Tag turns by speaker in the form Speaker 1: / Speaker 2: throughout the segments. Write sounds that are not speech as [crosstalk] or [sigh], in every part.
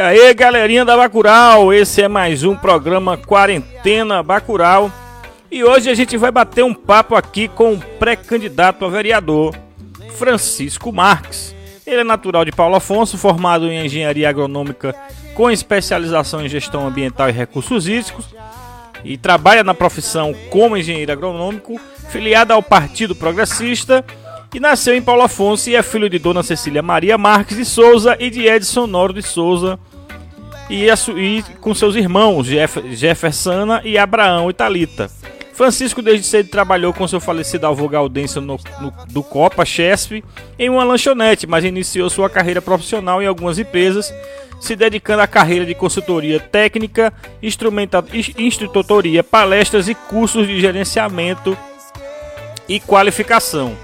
Speaker 1: aí, galerinha da Bacural, esse é mais um programa Quarentena Bacural. E hoje a gente vai bater um papo aqui com o pré-candidato a vereador, Francisco Marques. Ele é natural de Paulo Afonso, formado em engenharia agronômica com especialização em gestão ambiental e recursos hídricos, e trabalha na profissão como engenheiro agronômico, filiado ao Partido Progressista e nasceu em Paulo Afonso e é filho de Dona Cecília Maria Marques de Souza e de Edson Noro de Souza e, e com seus irmãos Jeff, e Abraão Italita. Francisco desde cedo trabalhou com seu falecido avô Gaudêncio no, no, do Copa Chesp em uma lanchonete, mas iniciou sua carreira profissional em algumas empresas, se dedicando à carreira de consultoria técnica, instrutoria, palestras e cursos de gerenciamento e qualificação.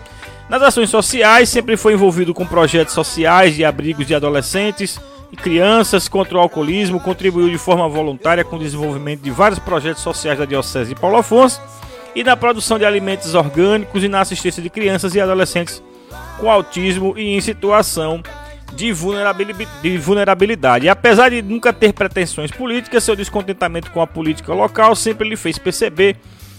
Speaker 1: Nas ações sociais, sempre foi envolvido com projetos sociais de abrigos de adolescentes e crianças contra o alcoolismo, contribuiu de forma voluntária com o desenvolvimento de vários projetos sociais da Diocese de Paulo Afonso e na produção de alimentos orgânicos e na assistência de crianças e adolescentes com autismo e em situação de vulnerabilidade. E apesar de nunca ter pretensões políticas, seu descontentamento com a política local sempre lhe fez perceber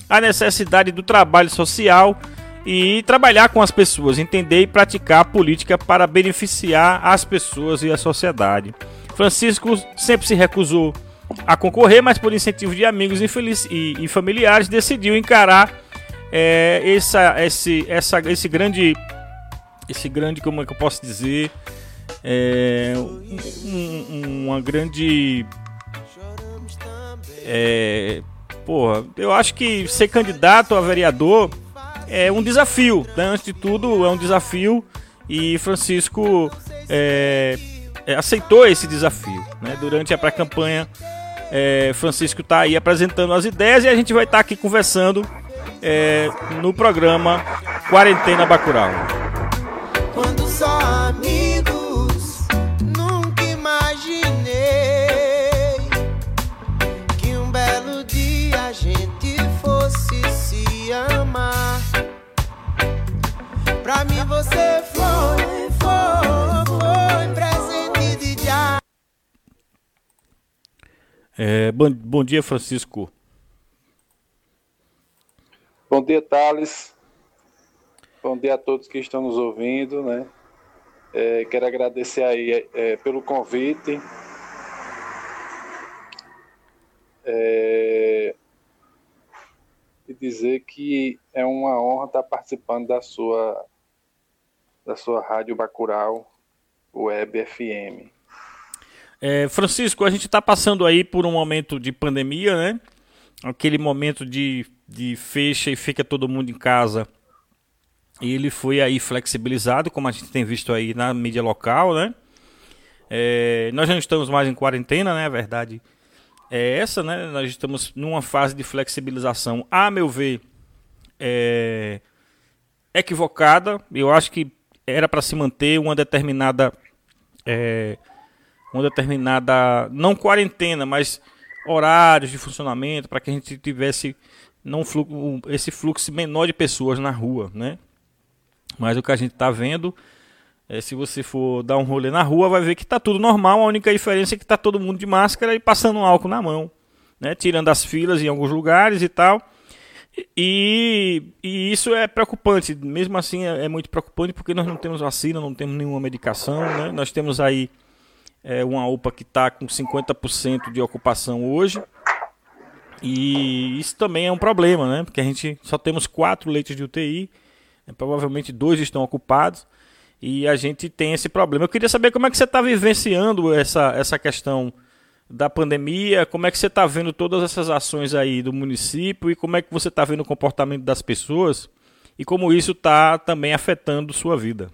Speaker 1: a necessidade do trabalho social e trabalhar com as pessoas, entender e praticar a política para beneficiar as pessoas e a sociedade. Francisco sempre se recusou a concorrer, mas por incentivo de amigos e, e familiares decidiu encarar é, essa, esse, essa, esse grande, esse grande, como é que eu posso dizer, é, um, uma grande, é, porra, eu acho que ser candidato a vereador é um desafio. Né? Antes de tudo, é um desafio e Francisco é, é, aceitou esse desafio. Né? Durante a pré-campanha, é, Francisco está aí apresentando as ideias e a gente vai estar tá aqui conversando é, no programa Quarentena Bacural. Pra mim você foi, foi, foi presente de dia. É, bom, bom dia, Francisco.
Speaker 2: Bom dia, Thales. Bom dia a todos que estão nos ouvindo, né? É, quero agradecer aí é, pelo convite. É, e dizer que é uma honra estar participando da sua da sua rádio Bacural Web FM.
Speaker 1: É, Francisco, a gente está passando aí por um momento de pandemia, né? Aquele momento de, de fecha e fica todo mundo em casa. E ele foi aí flexibilizado, como a gente tem visto aí na mídia local, né? É, nós não estamos mais em quarentena, né? A verdade é essa, né? Nós estamos numa fase de flexibilização, a meu ver, é equivocada. Eu acho que era para se manter uma determinada é, uma determinada não quarentena, mas horários de funcionamento para que a gente tivesse não fluxo, esse fluxo menor de pessoas na rua, né? Mas o que a gente está vendo é, se você for dar um rolê na rua, vai ver que está tudo normal. A única diferença é que está todo mundo de máscara e passando um álcool na mão, né? Tirando as filas em alguns lugares e tal. E, e, isso é preocupante, mesmo assim é, é, muito preocupante porque nós não temos vacina, não temos nenhuma medicação, né? Nós temos aí é, uma UPA que está com 50% de ocupação hoje e isso também é um problema, né? Porque a gente só temos quatro leitos de UTI, né? provavelmente dois estão ocupados e a gente tem esse problema. Eu queria saber como é que você está vivenciando essa, essa questão da pandemia, como é que você está vendo todas essas ações aí do município e como é que você está vendo o comportamento das pessoas e como isso está também afetando sua vida.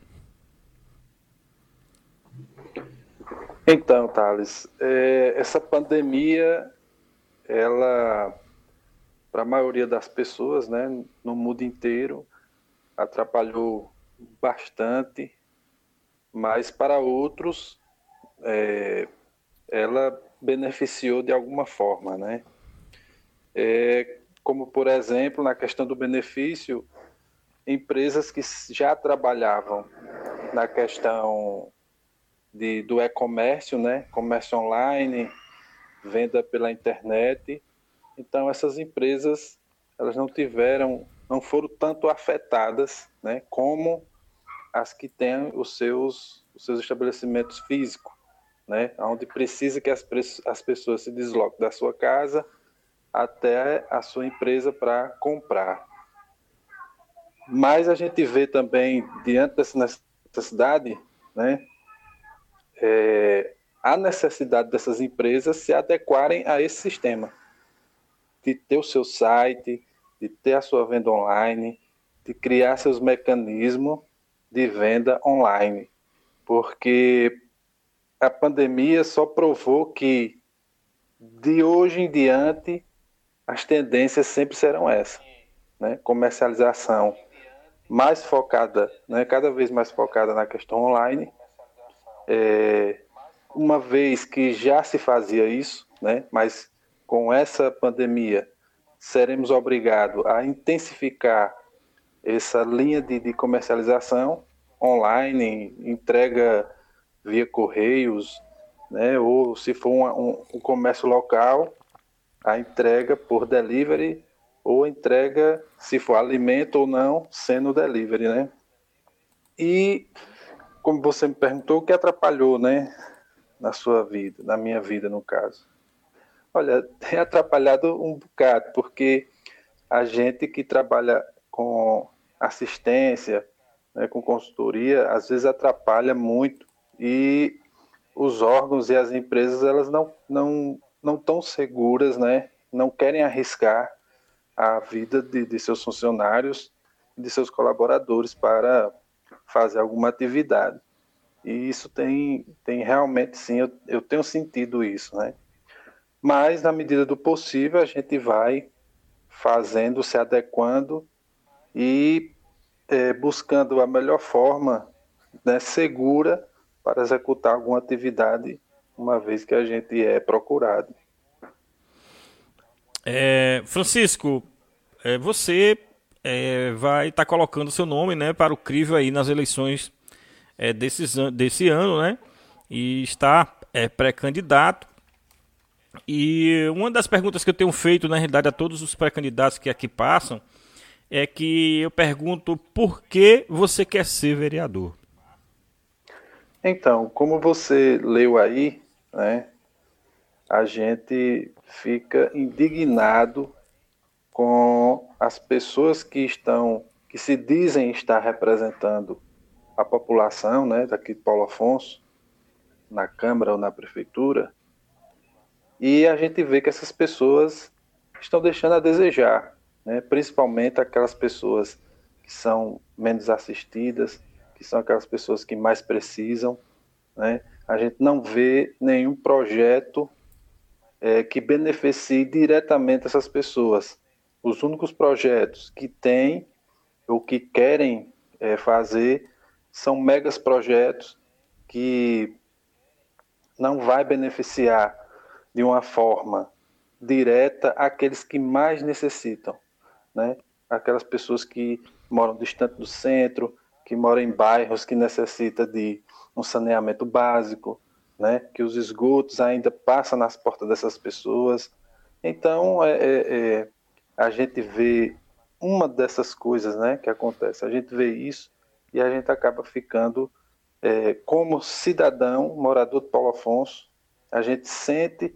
Speaker 2: Então, Thales, é, essa pandemia, ela, para a maioria das pessoas, né, no mundo inteiro, atrapalhou bastante, mas para outros, é, ela beneficiou de alguma forma, né? É, como, por exemplo, na questão do benefício, empresas que já trabalhavam na questão de, do e-comércio, né? comércio online, venda pela internet. Então, essas empresas elas não tiveram, não foram tanto afetadas né? como as que têm os seus, os seus estabelecimentos físicos, né? onde precisa que as, as pessoas se desloquem da sua casa até a sua empresa para comprar. Mas a gente vê também, diante dessa necessidade, né, é, a necessidade dessas empresas se adequarem a esse sistema, de ter o seu site, de ter a sua venda online, de criar seus mecanismos de venda online, porque a pandemia só provou que de hoje em diante as tendências sempre serão essas, né? Comercialização mais focada, né, cada vez mais focada na questão online. É, uma vez que já se fazia isso, né, mas com essa pandemia seremos obrigados a intensificar essa linha de, de comercialização online, entrega via correios, né, ou se for um, um, um comércio local, a entrega por delivery ou entrega, se for alimento ou não, sendo delivery, né? E como você me perguntou, o que atrapalhou, né, na sua vida, na minha vida, no caso? Olha, tem atrapalhado um bocado, porque a gente que trabalha com assistência, né, com consultoria, às vezes atrapalha muito e os órgãos e as empresas elas não não não estão seguras, né? Não querem arriscar a vida de, de seus funcionários, de seus colaboradores para fazer alguma atividade. E isso tem, tem realmente, sim, eu, eu tenho sentido isso, né? Mas, na medida do possível, a gente vai fazendo, se adequando e é, buscando a melhor forma né, segura para executar alguma atividade, uma vez que a gente é procurado.
Speaker 1: É, Francisco, é, você é, vai estar tá colocando seu nome né, para o crivo aí nas eleições é, desses, desse ano, né? E está é, pré-candidato. E uma das perguntas que eu tenho feito, na realidade, a todos os pré-candidatos que aqui passam, é que eu pergunto por que você quer ser vereador?
Speaker 2: Então, como você leu aí, né, a gente fica indignado com as pessoas que estão, que se dizem estar representando a população, né, daqui de Paulo Afonso, na Câmara ou na Prefeitura, e a gente vê que essas pessoas estão deixando a desejar, né, principalmente aquelas pessoas que são menos assistidas, que são aquelas pessoas que mais precisam, né, a gente não vê nenhum projeto é, que beneficie diretamente essas pessoas. Os únicos projetos que têm ou que querem é, fazer são megas projetos que não vai beneficiar de uma forma direta aqueles que mais necessitam, né? Aquelas pessoas que moram distante do centro, que moram em bairros que necessitam de um saneamento básico, né? Que os esgotos ainda passam nas portas dessas pessoas. Então, é, é, é, a gente vê uma dessas coisas, né? Que acontece. A gente vê isso e a gente acaba ficando é, como cidadão, morador de Paulo Afonso, a gente sente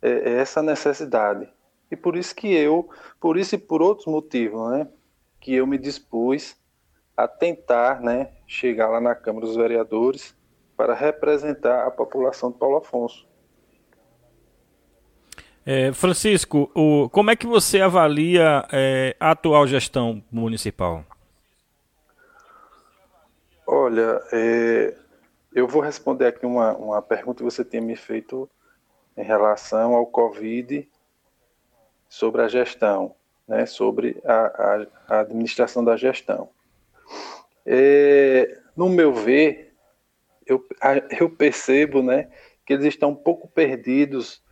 Speaker 2: é, essa necessidade. E por isso que eu, por isso e por outros motivos, né, que eu me dispus a tentar, né, chegar lá na Câmara dos Vereadores para representar a população de Paulo Afonso.
Speaker 1: É, Francisco, o, como é que você avalia é, a atual gestão municipal?
Speaker 2: Olha, é, eu vou responder aqui uma, uma pergunta que você tinha me feito em relação ao Covid sobre a gestão, né, sobre a, a, a administração da gestão. É, no meu ver, eu, eu percebo né, que eles estão um pouco perdidos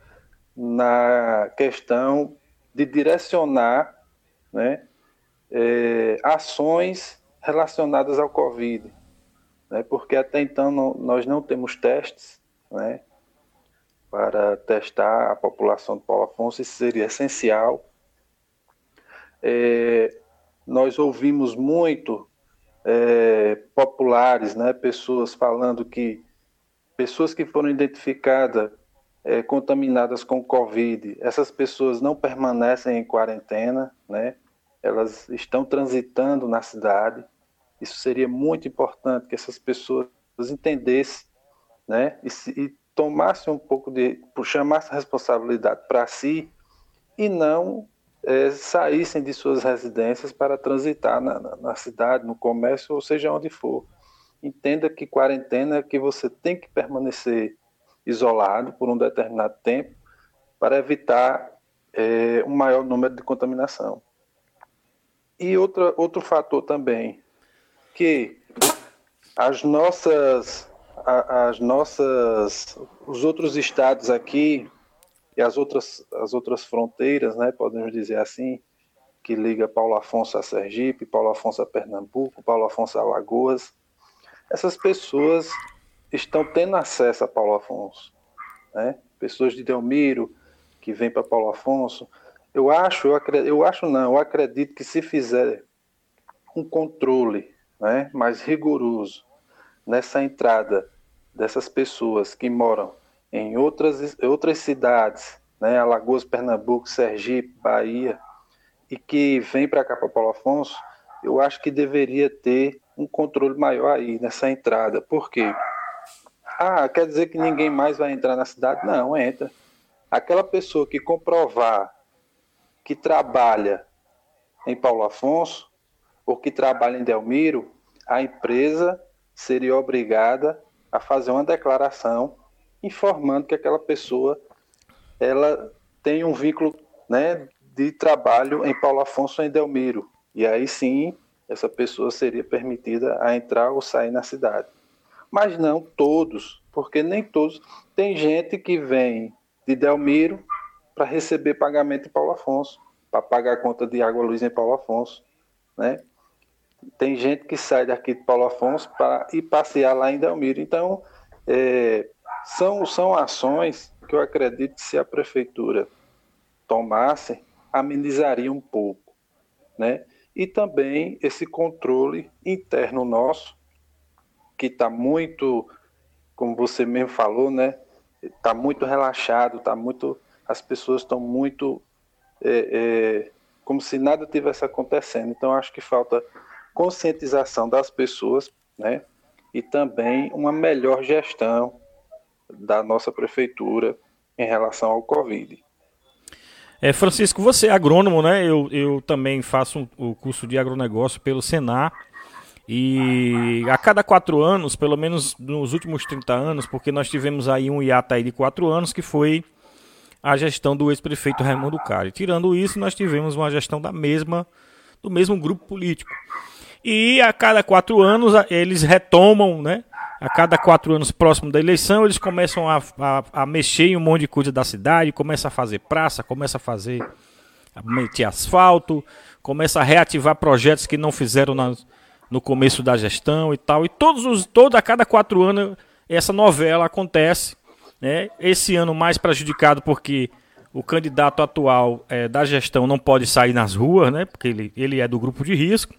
Speaker 2: na questão de direcionar né, é, ações relacionadas ao Covid. né, porque até então não, nós não temos testes né, para testar a população de Paulo Afonso, isso seria essencial. É, nós ouvimos muito é, populares, né, pessoas falando que pessoas que foram identificadas é, contaminadas com Covid, essas pessoas não permanecem em quarentena, né? Elas estão transitando na cidade. Isso seria muito importante que essas pessoas entendessem, né? E, se, e tomassem um pouco de, chamassem a responsabilidade para si e não é, saíssem de suas residências para transitar na, na, na, cidade, no comércio, ou seja onde for. Entenda que quarentena é que você tem que permanecer isolado por um determinado tempo para evitar é, um maior número de contaminação. E outra, outro fator também, que as nossas, as nossas, os outros estados aqui e as outras, as outras fronteiras, né, podemos dizer assim, que liga Paulo Afonso a Sergipe, Paulo Afonso a Pernambuco, Paulo Afonso a Alagoas, essas pessoas estão tendo acesso a Paulo Afonso. Né? Pessoas de Delmiro que vêm para Paulo Afonso. Eu acho, eu, acredito, eu acho não, eu acredito que se fizer um controle né, mais rigoroso nessa entrada dessas pessoas que moram em outras, outras cidades, né, Alagoas, Pernambuco, Sergipe, Bahia, e que vem para cá para Paulo Afonso, eu acho que deveria ter um controle maior aí nessa entrada. Por quê? Ah, quer dizer que ninguém mais vai entrar na cidade? Não, entra. Aquela pessoa que comprovar que trabalha em Paulo Afonso ou que trabalha em Delmiro, a empresa seria obrigada a fazer uma declaração informando que aquela pessoa ela tem um vínculo né, de trabalho em Paulo Afonso em Delmiro. E aí sim, essa pessoa seria permitida a entrar ou sair na cidade mas não todos, porque nem todos. Tem gente que vem de Delmiro para receber pagamento em Paulo Afonso, para pagar a conta de água luz em Paulo Afonso, né? Tem gente que sai daqui de Paulo Afonso para ir passear lá em Delmiro. Então, é, são, são ações que eu acredito que se a prefeitura tomasse, amenizaria um pouco, né? E também esse controle interno nosso, que está muito, como você mesmo falou, né? Está muito relaxado, está muito, as pessoas estão muito é, é, como se nada tivesse acontecendo. Então acho que falta conscientização das pessoas, né? E também uma melhor gestão da nossa prefeitura em relação ao Covid.
Speaker 1: É, Francisco, você é agrônomo, né? Eu, eu também faço o um, curso de agronegócio pelo Senar. E a cada quatro anos, pelo menos nos últimos 30 anos, porque nós tivemos aí um hiato aí de quatro anos, que foi a gestão do ex-prefeito Raimundo Cari. Tirando isso, nós tivemos uma gestão da mesma, do mesmo grupo político. E a cada quatro anos eles retomam, né? A cada quatro anos próximo da eleição, eles começam a, a, a mexer em um monte de coisa da cidade, começa a fazer praça, começa a fazer a meter asfalto, começa a reativar projetos que não fizeram nas, no começo da gestão e tal. E todos os, todo, a cada quatro anos essa novela acontece. Né? Esse ano mais prejudicado porque o candidato atual é, da gestão não pode sair nas ruas, né? porque ele, ele é do grupo de risco.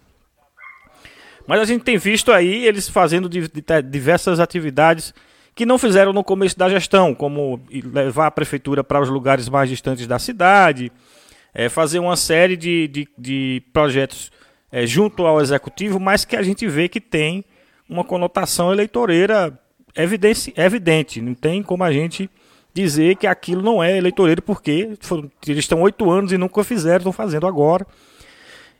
Speaker 1: Mas a gente tem visto aí eles fazendo diversas atividades que não fizeram no começo da gestão, como levar a prefeitura para os lugares mais distantes da cidade, é, fazer uma série de, de, de projetos é, junto ao executivo, mas que a gente vê que tem uma conotação eleitoreira evidente, evidente. Não tem como a gente dizer que aquilo não é eleitoreiro, porque foram, eles estão oito anos e nunca fizeram, estão fazendo agora.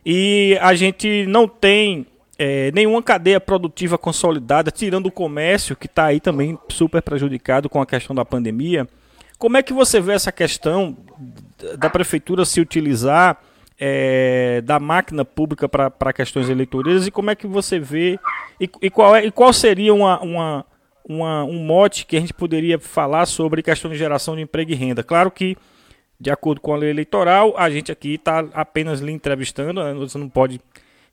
Speaker 1: E a gente não tem é, nenhuma cadeia produtiva consolidada, tirando o comércio, que está aí também super prejudicado com a questão da pandemia. Como é que você vê essa questão da prefeitura se utilizar é, da máquina pública para questões eleitorais e como é que você vê e, e qual, é, e qual seria uma, uma, uma, um mote que a gente poderia falar sobre questão de geração de emprego e renda. Claro que, de acordo com a lei eleitoral, a gente aqui está apenas lhe entrevistando, né? você não pode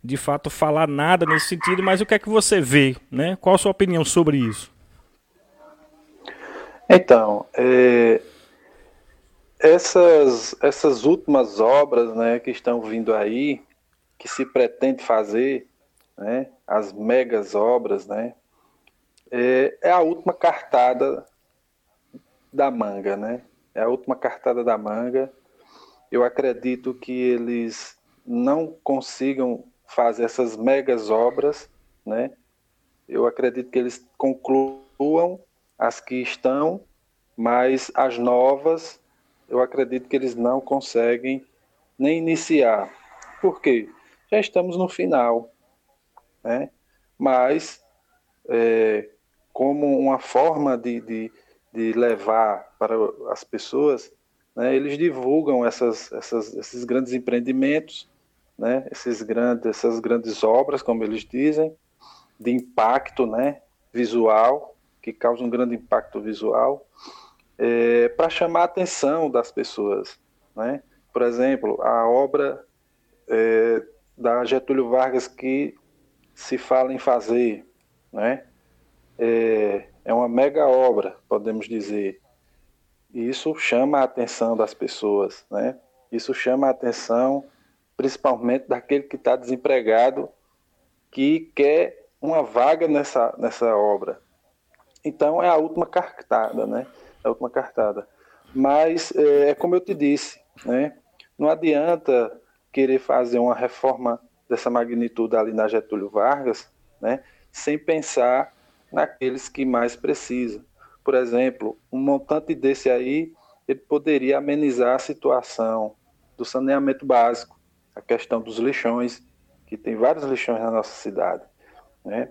Speaker 1: de fato falar nada nesse sentido, mas o que é que você vê, né? Qual a sua opinião sobre isso?
Speaker 2: Então, é, essas, essas últimas obras né, que estão vindo aí, que se pretende fazer, né, as megas obras, né, é, é a última cartada da manga, né? É a última cartada da manga. Eu acredito que eles não consigam fazer essas megas obras, né? Eu acredito que eles concluam as que estão, mas as novas, eu acredito que eles não conseguem nem iniciar. Por quê? Já estamos no final, né? Mas é, como uma forma de, de, de, levar para as pessoas, né, eles divulgam essas, essas, esses grandes empreendimentos, né, esses grandes, essas grandes obras, como eles dizem, de impacto né, visual, que causam um grande impacto visual, é, para chamar a atenção das pessoas. Né? Por exemplo, a obra é, da Getúlio Vargas que se fala em fazer, né? É, é uma mega obra, podemos dizer. E isso chama a atenção das pessoas, né? Isso chama a atenção principalmente daquele que está desempregado, que quer uma vaga nessa, nessa obra. Então é a última cartada, né? É a última cartada. Mas é, é como eu te disse, né? Não adianta querer fazer uma reforma dessa magnitude ali na Getúlio Vargas, né? Sem pensar naqueles que mais precisam. Por exemplo, um montante desse aí, ele poderia amenizar a situação do saneamento básico, a questão dos lixões, que tem vários lixões na nossa cidade, né?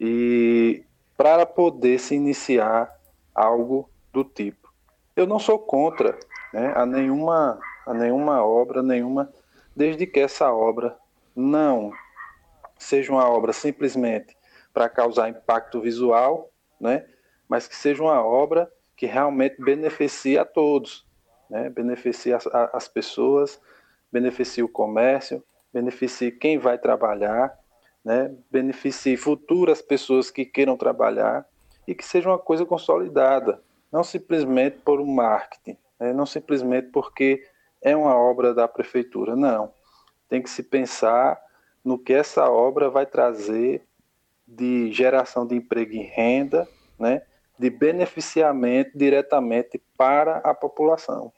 Speaker 2: E para poder se iniciar algo do tipo. Eu não sou contra né, a, nenhuma, a nenhuma obra, nenhuma, desde que essa obra não seja uma obra simplesmente para causar impacto visual, né? mas que seja uma obra que realmente beneficie a todos, né? beneficie as, as pessoas, beneficie o comércio, beneficie quem vai trabalhar, né? beneficie futuras pessoas que queiram trabalhar e que seja uma coisa consolidada, não simplesmente por um marketing, né? não simplesmente porque é uma obra da prefeitura, não. Tem que se pensar no que essa obra vai trazer de geração de emprego e renda, né, de beneficiamento diretamente para a população.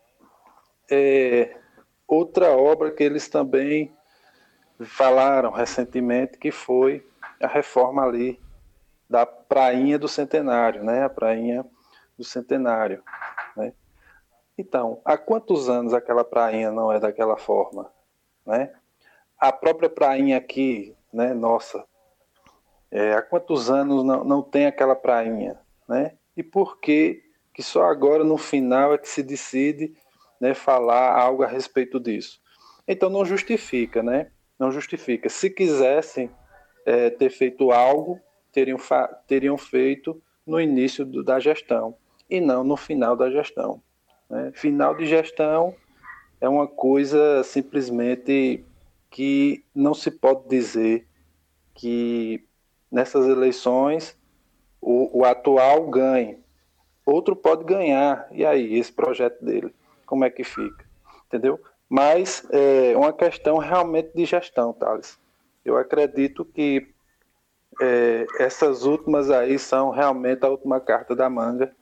Speaker 2: É, outra obra que eles também falaram recentemente que foi a reforma ali da prainha do centenário, né, a prainha do centenário, né? Então, há quantos anos aquela prainha não é daquela forma, né? A própria prainha aqui, né, nossa, é, há quantos anos não, não tem aquela prainha, né? E por que que só agora no final é que se decide né, falar algo a respeito disso? Então não justifica, né? Não justifica. Se quisessem é, ter feito algo, teriam, teriam feito no início do, da gestão e não no final da gestão. Né? Final de gestão é uma coisa simplesmente que não se pode dizer que nessas eleições o, o atual ganhe. Outro pode ganhar. E aí, esse projeto dele, como é que fica? Entendeu? Mas é uma questão realmente de gestão, Thales. Eu acredito que é, essas últimas aí são realmente a última carta da manga,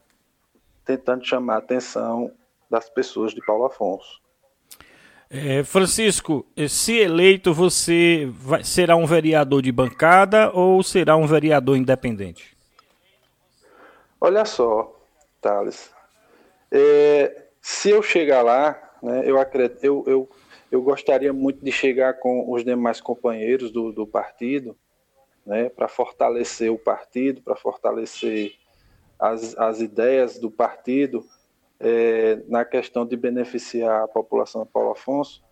Speaker 2: tentando chamar a atenção das pessoas de Paulo Afonso.
Speaker 1: É, Francisco, eh, se eleito, você vai, será um vereador de bancada ou será um vereador independente?
Speaker 2: Olha só, Thales. É, se eu chegar lá, né, eu, acredito, eu, eu, eu gostaria muito de chegar com os demais companheiros do, do partido, né, para fortalecer o partido, para fortalecer as, as ideias do partido, é, na questão de beneficiar a população de Paulo Afonso.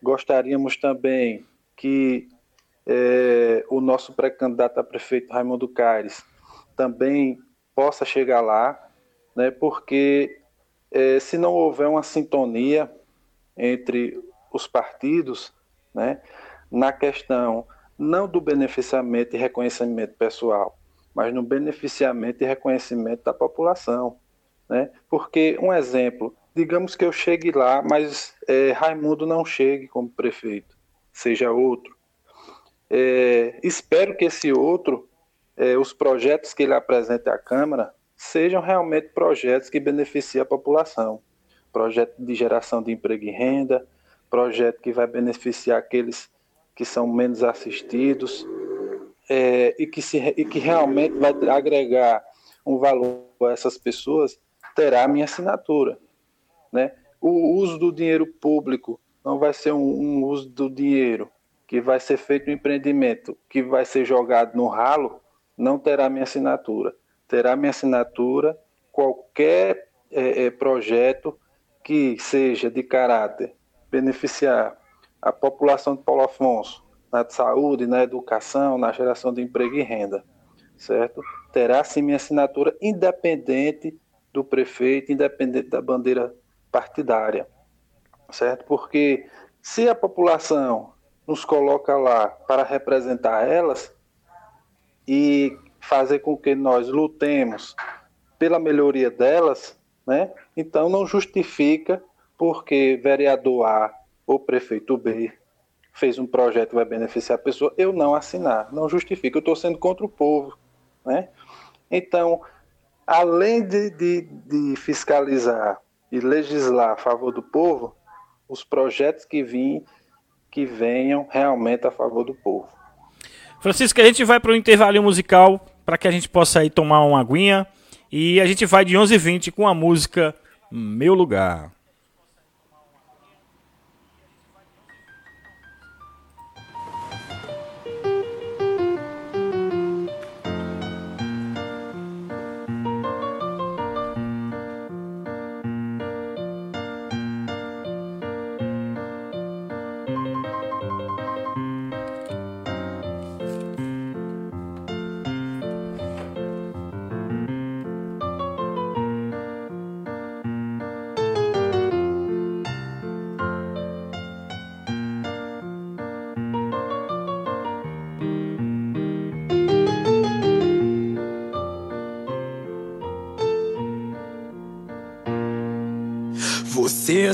Speaker 2: Gostaríamos também que é, o nosso pré-candidato a prefeito Raimundo Caires também possa chegar lá, né, porque é, se não houver uma sintonia entre os partidos, né, na questão não do beneficiamento e reconhecimento pessoal, mas no beneficiamento e reconhecimento da população. Né? Porque, um exemplo, digamos que eu chegue lá, mas é, Raimundo não chegue como prefeito, seja outro. É, espero que esse outro, é, os projetos que ele apresente à Câmara, sejam realmente projetos que beneficiem a população. Projeto de geração de emprego e renda, projeto que vai beneficiar aqueles que são menos assistidos é, e, que se, e que realmente vai agregar um valor a essas pessoas, terá a minha assinatura. Né? O uso do dinheiro público não vai ser um, um uso do dinheiro que vai ser feito um empreendimento que vai ser jogado no ralo, não terá minha assinatura. Terá minha assinatura qualquer é, é, projeto que seja de caráter beneficiar a população de Paulo Afonso na saúde, na educação, na geração de emprego e renda, certo? Terá sim minha assinatura independente do prefeito, independente da bandeira partidária, certo? Porque se a população nos coloca lá para representar elas e fazer com que nós lutemos pela melhoria delas, né? Então não justifica porque vereador A ou prefeito B fez um projeto que vai beneficiar a pessoa, eu não assinar. Não justifica, eu estou sendo contra o povo. Né? Então, além de, de, de, fiscalizar e legislar a favor do povo, os projetos que, vim, que venham realmente a favor do povo.
Speaker 1: Francisco, a gente vai para o intervalo musical para que a gente possa ir tomar uma aguinha e a gente vai de 11h20 com a música Meu Lugar.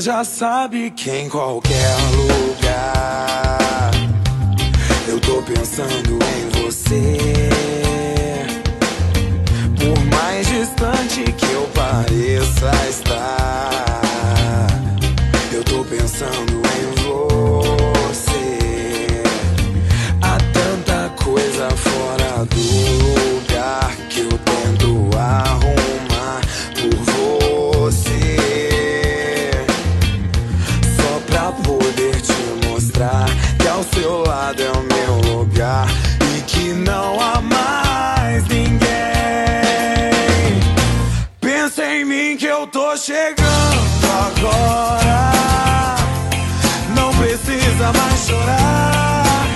Speaker 3: Já sabe que em qualquer lugar eu tô pensando em você. Por mais distante que eu pareça estar, eu tô pensando em agora. Não precisa mais chorar.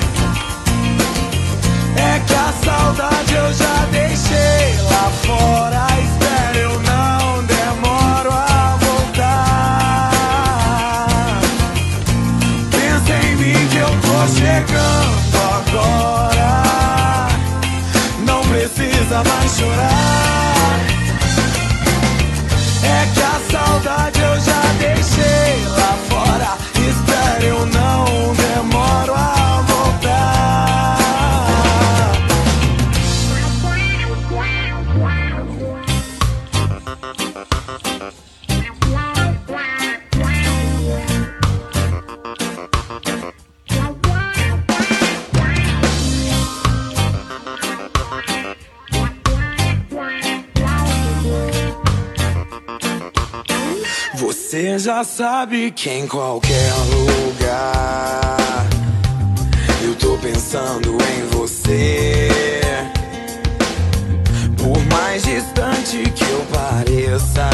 Speaker 3: É que a saudade eu já deixei lá fora. Espera, eu não demoro a voltar. Pensa em mim que eu tô chegando agora. Não precisa mais chorar. Sabe que em qualquer lugar eu tô pensando em você. Por mais distante que eu pareça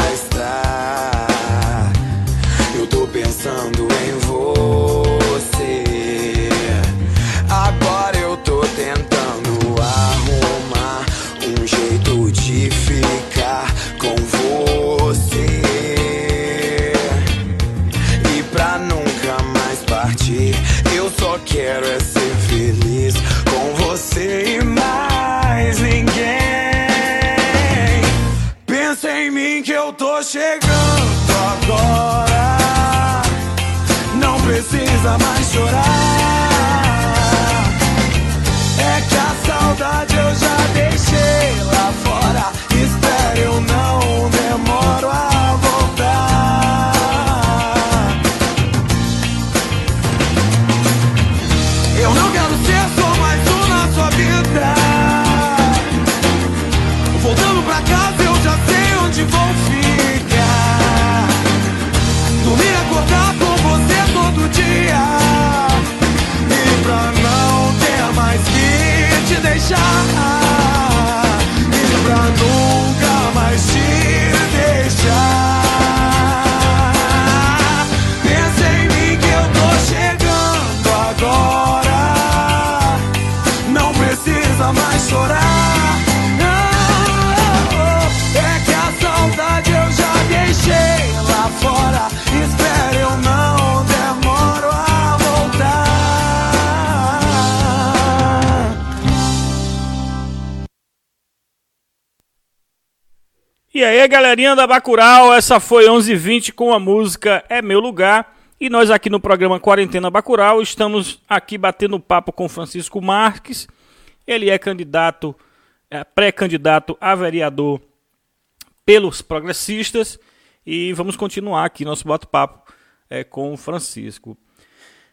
Speaker 3: quero é ser feliz com você e mais ninguém. Pensa em mim que eu tô chegando agora. Não precisa mais chorar. É que a saudade eu já
Speaker 1: aí, galerinha da Bacural, essa foi 11:20 com a música É Meu Lugar. E nós aqui no programa Quarentena Bacural estamos aqui batendo papo com Francisco Marques. Ele é candidato, é, pré-candidato a vereador pelos progressistas e vamos continuar aqui nosso bate-papo é, com o Francisco.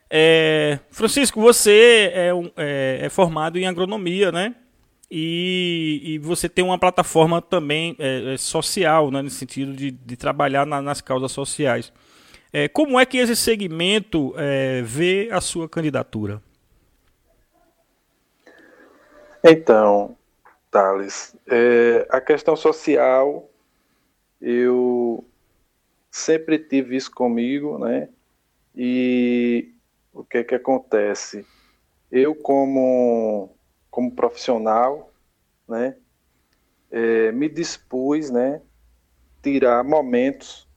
Speaker 1: É, Francisco, você é, um- é- é formado em agronomia, né? E, e você tem uma plataforma também é, é, social, né? nesse sentido de, de trabalhar na- nas causas sociais. É, como é que esse segmento é, vê a sua candidatura?
Speaker 2: Então, Thales, é, a questão social, eu sempre tive isso comigo, né? E o que é que acontece? Eu, como, como profissional, né, é, me dispus, né, tirar momentos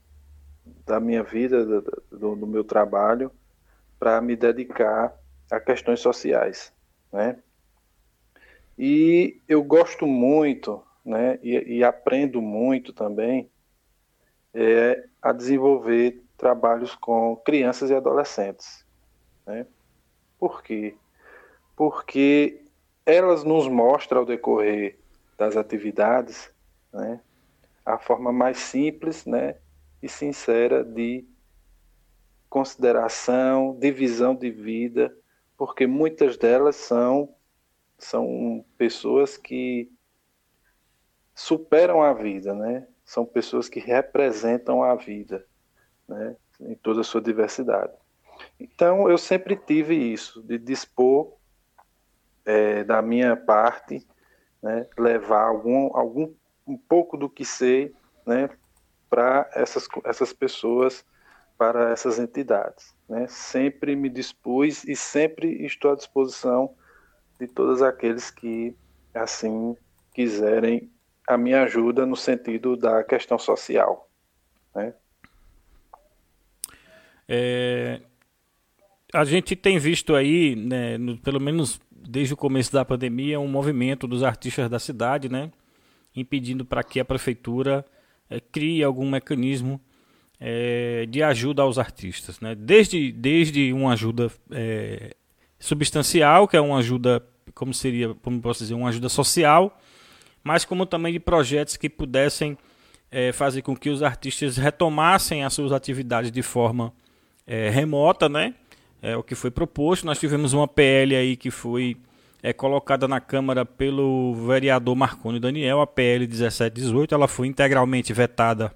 Speaker 2: da minha vida, do, do- meu trabalho, para me dedicar a questões sociais, né? E eu gosto muito, né, e, e aprendo muito também é, a desenvolver trabalhos com crianças e adolescentes. Né? Por quê? Porque elas nos mostram ao decorrer das atividades né, a forma mais simples né, e sincera de consideração, de visão de vida, porque muitas delas são são pessoas que superam a vida, né? São pessoas que representam a vida, né? Em toda a sua diversidade. Então, eu sempre tive isso, de dispor eh, da minha parte, né? Levar algum, algum um pouco do que sei, né? Para essas, essas pessoas, para essas entidades, né? Sempre me dispus e sempre estou à disposição de todos aqueles que assim quiserem a minha ajuda no sentido da questão social. Né?
Speaker 1: É, a gente tem visto aí, né, no- pelo menos desde o começo da pandemia, um movimento dos artistas da cidade, né, impedindo para que a prefeitura eh, crie algum mecanismo eh, de ajuda aos artistas, né, desde, desde uma ajuda eh, substancial, que é uma ajuda, como seria, como posso dizer, uma ajuda social, mas como também de projetos que pudessem eh, fazer com que os artistas retomassem as suas atividades de forma eh, remota, né? É o que foi proposto. Nós tivemos uma PL aí que foi eh, colocada na Câmara pelo vereador Marconi Daniel, a PL 1718. Ela foi integralmente vetada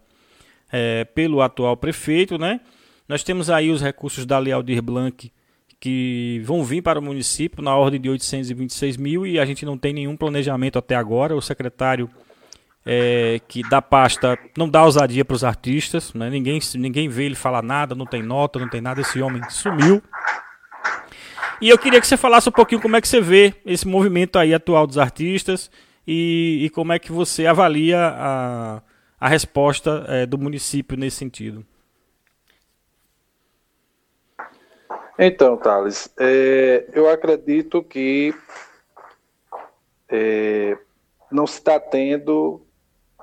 Speaker 1: eh, pelo atual prefeito, né? Nós temos aí os recursos da Lei Aldir Blanc que vão vir para o município na ordem de 826 mil e a gente não tem nenhum planejamento até agora. O secretário é, que da pasta não dá ousadia para os artistas, né? ninguém, ninguém vê ele falar nada, não tem nota, não tem nada, esse homem sumiu. E eu queria que você falasse um pouquinho como é que você vê esse movimento aí atual dos artistas e, e como é que você avalia a, a resposta é, do município nesse sentido.
Speaker 2: Então, Thales, é, eu acredito que é, não se está tendo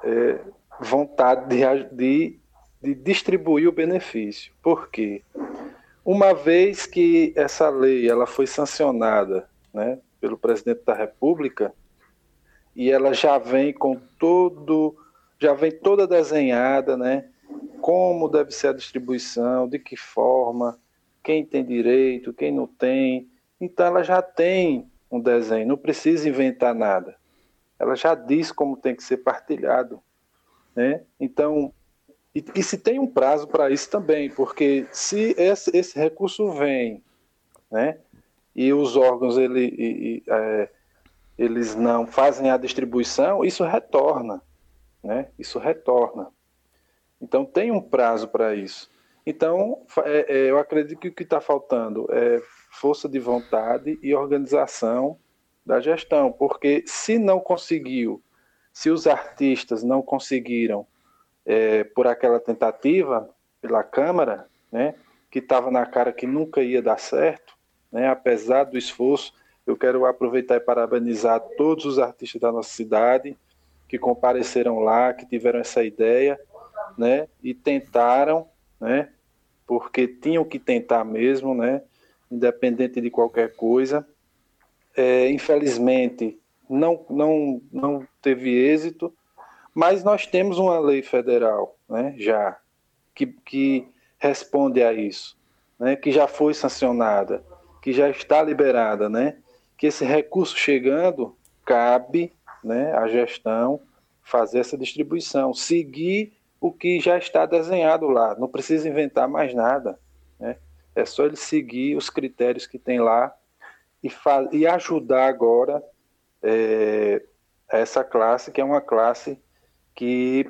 Speaker 2: é, vontade de, de, de distribuir o benefício. Por quê? Uma vez que essa lei ela foi sancionada né, pelo presidente da República, e ela já vem com todo, já vem toda desenhada, né? Como deve ser a distribuição, de que forma, quem tem direito, quem não tem. Então ela já tem um desenho, não precisa inventar nada. Ela já diz como tem que ser partilhado, né? Então, e, e se tem um prazo para isso também, porque se esse, esse, recurso vem, né? E os órgãos ele, e, é, eles não fazem a distribuição, isso retorna, né? Isso retorna. Então tem um prazo para isso. Então é, é, eu acredito que o que está faltando é força de vontade e organização da gestão, porque se não conseguiu, se os artistas não conseguiram é, por aquela tentativa pela Câmara, né, que estava na cara que nunca ia dar certo, né, apesar do esforço eu quero aproveitar e parabenizar todos os artistas da nossa cidade que compareceram lá, que tiveram essa ideia, né? E tentaram, né? Porque tinham que tentar mesmo, né? Independente de qualquer coisa. É, infelizmente, não, não, não teve êxito, mas nós temos uma lei federal, né? Já que, que responde a isso, né? Que já foi sancionada, que já está liberada, né? que esse recurso chegando, cabe né, à gestão fazer essa distribuição, seguir o que já está desenhado lá, não precisa inventar mais nada. Né? É só ele seguir os critérios que tem lá e, e ajudar agora é, essa classe, que é uma classe que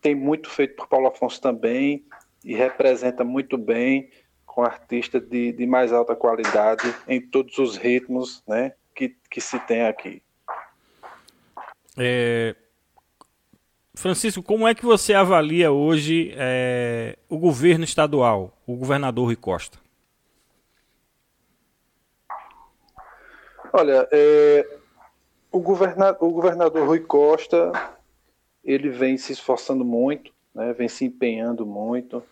Speaker 2: tem muito feito por Paulo Afonso também e representa muito bem com artistas de, de mais alta qualidade em todos os ritmos né, que, que se tem aqui.
Speaker 1: É... Francisco, como é que você avalia hoje é, o governo estadual, o governador Rui Costa?
Speaker 2: Olha, é, o, governa, o governador Rui Costa ele vem se esforçando muito, né, vem se empenhando muito,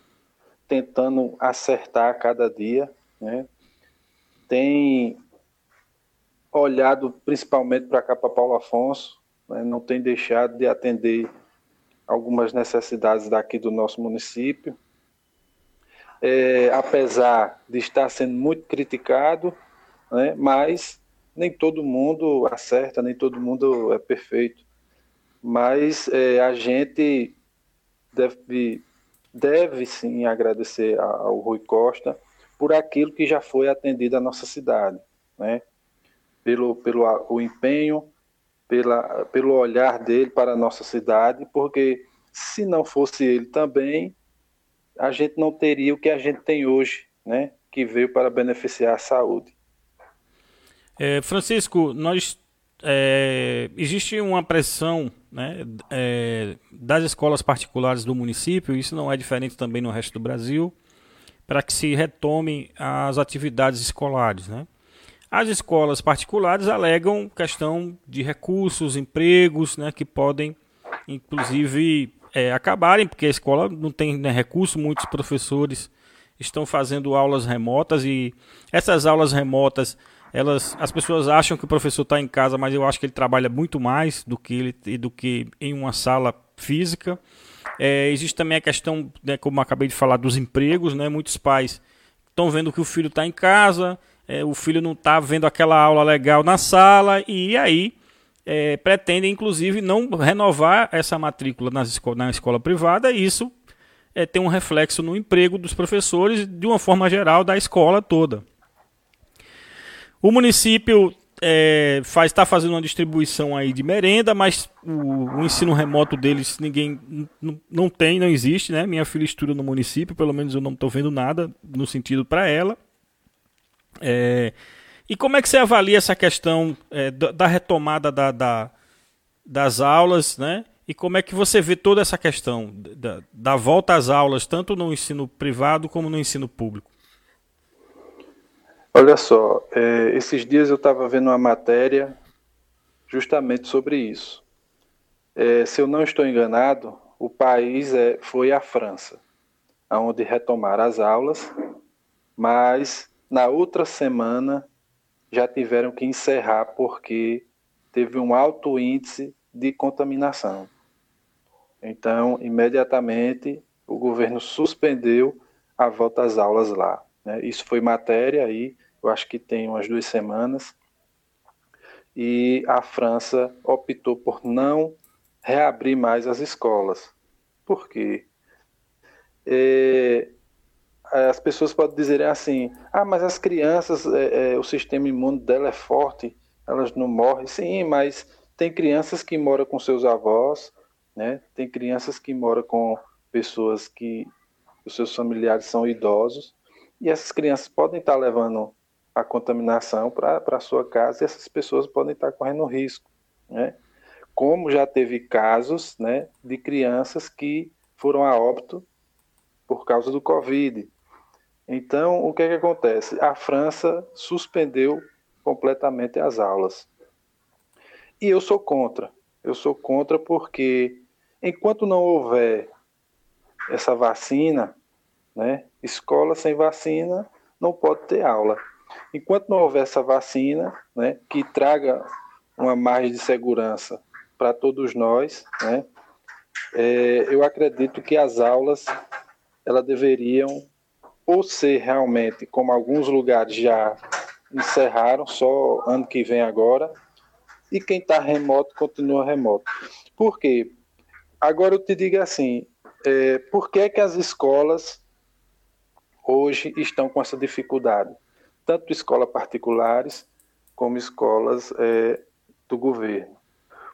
Speaker 2: tentando acertar a cada dia, né? Tem olhado principalmente para cá para Paulo Afonso, né? não tem deixado de atender algumas necessidades daqui do nosso município. É, apesar de estar sendo muito criticado, né? mas nem todo mundo acerta, nem todo mundo é perfeito. Mas é, a gente deve deve sim agradecer ao Rui Costa por aquilo que já foi atendido à nossa cidade, né? Pelo, pelo o empenho, pela, pelo olhar dele para a nossa cidade, porque se não fosse ele também, a gente não teria o que a gente tem hoje, né? Que veio para beneficiar a saúde.
Speaker 1: É, Francisco, nós é, existe uma pressão né, é, das escolas particulares do município, isso não é diferente também no resto do Brasil, para que se retomem as atividades escolares. Né? As escolas particulares alegam questão de recursos, empregos, né, que podem, inclusive, é, acabarem, porque a escola não tem né, recurso, muitos professores estão fazendo aulas remotas e essas aulas remotas elas, as pessoas acham que o professor está em casa, mas eu acho que ele trabalha muito mais do que ele do que em uma sala física. É, existe também a questão, né, como acabei de falar, dos empregos, né? Muitos pais estão vendo que o filho está em casa, é, o filho não está vendo aquela aula legal na sala e aí é, pretendem, inclusive, não renovar essa matrícula nas esco na escola privada. E isso é, tem um reflexo no emprego dos professores de uma forma geral da escola toda. O município é, faz está fazendo uma distribuição aí de merenda, mas o, o ensino remoto deles ninguém não tem, não existe, né? Minha filha estuda no município, pelo menos eu não estou vendo nada no sentido para ela. É, e como é que você avalia essa questão é, da, da, retomada da, da, das aulas, né? E como é que você vê toda essa questão da volta às aulas, tanto no ensino privado como no ensino público?
Speaker 2: Olha só, é, esses dias eu estava vendo uma matéria justamente sobre isso. É, se eu não estou enganado, o país é, foi a França, onde retomaram as aulas, mas na outra semana já tiveram que encerrar porque teve um alto índice de contaminação. Então, imediatamente, o governo suspendeu a volta às aulas lá. Né? Isso foi matéria aí, eu acho que tem umas duas semanas, e a França optou por não reabrir mais as escolas. Por quê? É, as pessoas podem dizer assim: ah, mas as crianças, é, é, o sistema imune dela é forte, elas não morrem. Sim, mas tem crianças que moram com seus avós, né? tem crianças que moram com pessoas que os seus familiares são idosos, e essas crianças podem estar levando a contaminação para a sua casa e essas pessoas podem estar correndo risco. Né? Como já teve casos né, de crianças que foram a óbito por causa do Covid. Então, o que, é que acontece? A França suspendeu completamente as aulas. E eu sou contra. Eu sou contra porque enquanto não houver essa vacina, né, escola sem vacina não pode ter aula. Enquanto não houver essa vacina, né, que traga uma margem de segurança para todos nós, né, é, eu acredito que as aulas elas deveriam ou ser realmente, como alguns lugares já encerraram, só ano que vem agora, e quem está remoto continua remoto. Por quê? Agora eu te digo assim, é, por que, que as escolas hoje estão com essa dificuldade? Tanto escolas particulares como escolas é, do governo.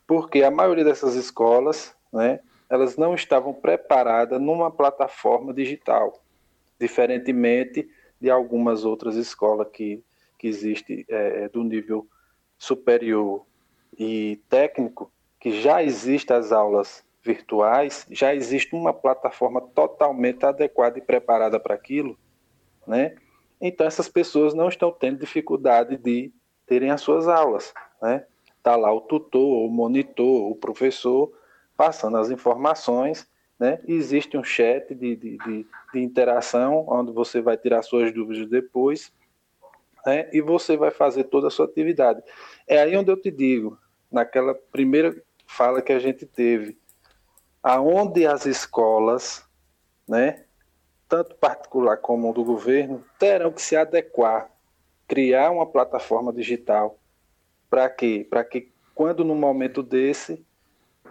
Speaker 2: Porque a maioria dessas escolas, né, elas não estavam preparadas numa plataforma digital diferentemente de algumas outras escolas que, que existem é, é, do nível superior e técnico, que já existem as aulas virtuais, já existe uma plataforma totalmente adequada e preparada para aquilo, né? Então essas pessoas não estão tendo dificuldade de terem as suas aulas, né? Tá lá o tutor, o monitor, o professor passando as informações né? Existe um chat de, de, de, de, interação, onde você vai tirar suas dúvidas depois, né? e você vai fazer toda a sua atividade. É aí onde eu te digo, naquela primeira fala que a gente teve, aonde as escolas, né, tanto particular como do governo, terão que se adequar, criar uma plataforma digital. Para quê? Para que quando no momento desse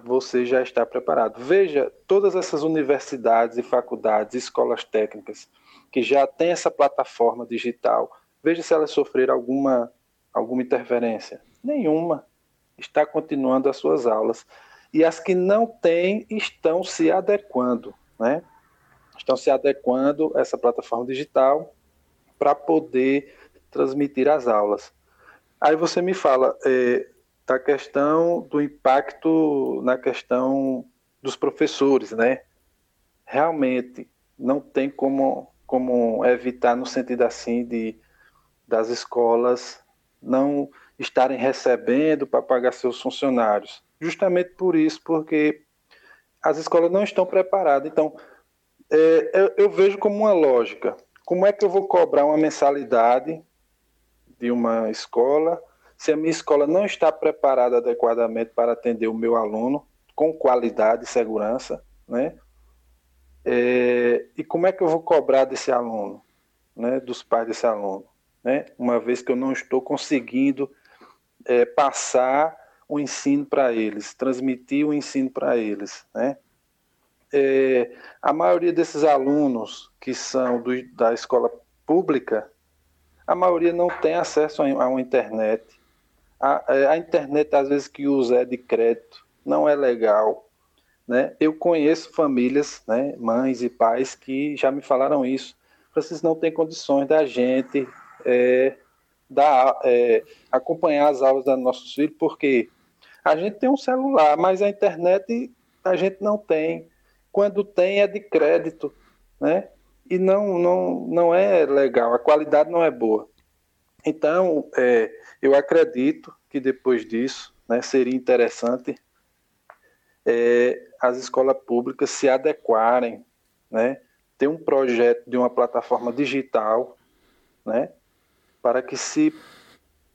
Speaker 2: você já está preparado. Veja, todas essas universidades e faculdades, escolas técnicas, que já têm essa plataforma digital, veja se elas sofreram alguma, alguma interferência. Nenhuma. Está continuando as suas aulas. E as que não têm estão se adequando, né? Estão se adequando a essa plataforma digital para poder transmitir as aulas. Aí você me fala, é, da questão do impacto na questão dos professores, né? Realmente não tem como, como evitar no sentido assim de das escolas não estarem recebendo para pagar seus funcionários. Justamente por isso, porque as escolas não estão preparadas. Então, é, eu, eu vejo como uma lógica. Como é que eu vou cobrar uma mensalidade de uma escola se a minha escola não está preparada adequadamente para atender o meu aluno com qualidade e segurança, né? É, e como é que eu vou cobrar desse aluno, né, dos pais desse aluno, né? Uma vez que eu não estou conseguindo é, passar o ensino para eles, transmitir o ensino para eles, né? É, a maioria desses alunos que são do, da escola pública, a maioria não tem acesso a, a uma internet, a, é, a internet, às vezes, que usa é de crédito, não é legal. Né? Eu conheço famílias, né, mães e pais, que já me falaram isso. Vocês não têm condições da gente é, é, acompanhar as aulas dos nossos filhos, porque a gente tem um celular, mas a internet a gente não tem. Quando tem é de crédito, né? E não, não, não é legal, a qualidade não é boa. Então, é, eu acredito que depois disso né, seria interessante é, as escolas públicas se adequarem, né? Ter um projeto de uma plataforma digital, né? Para que se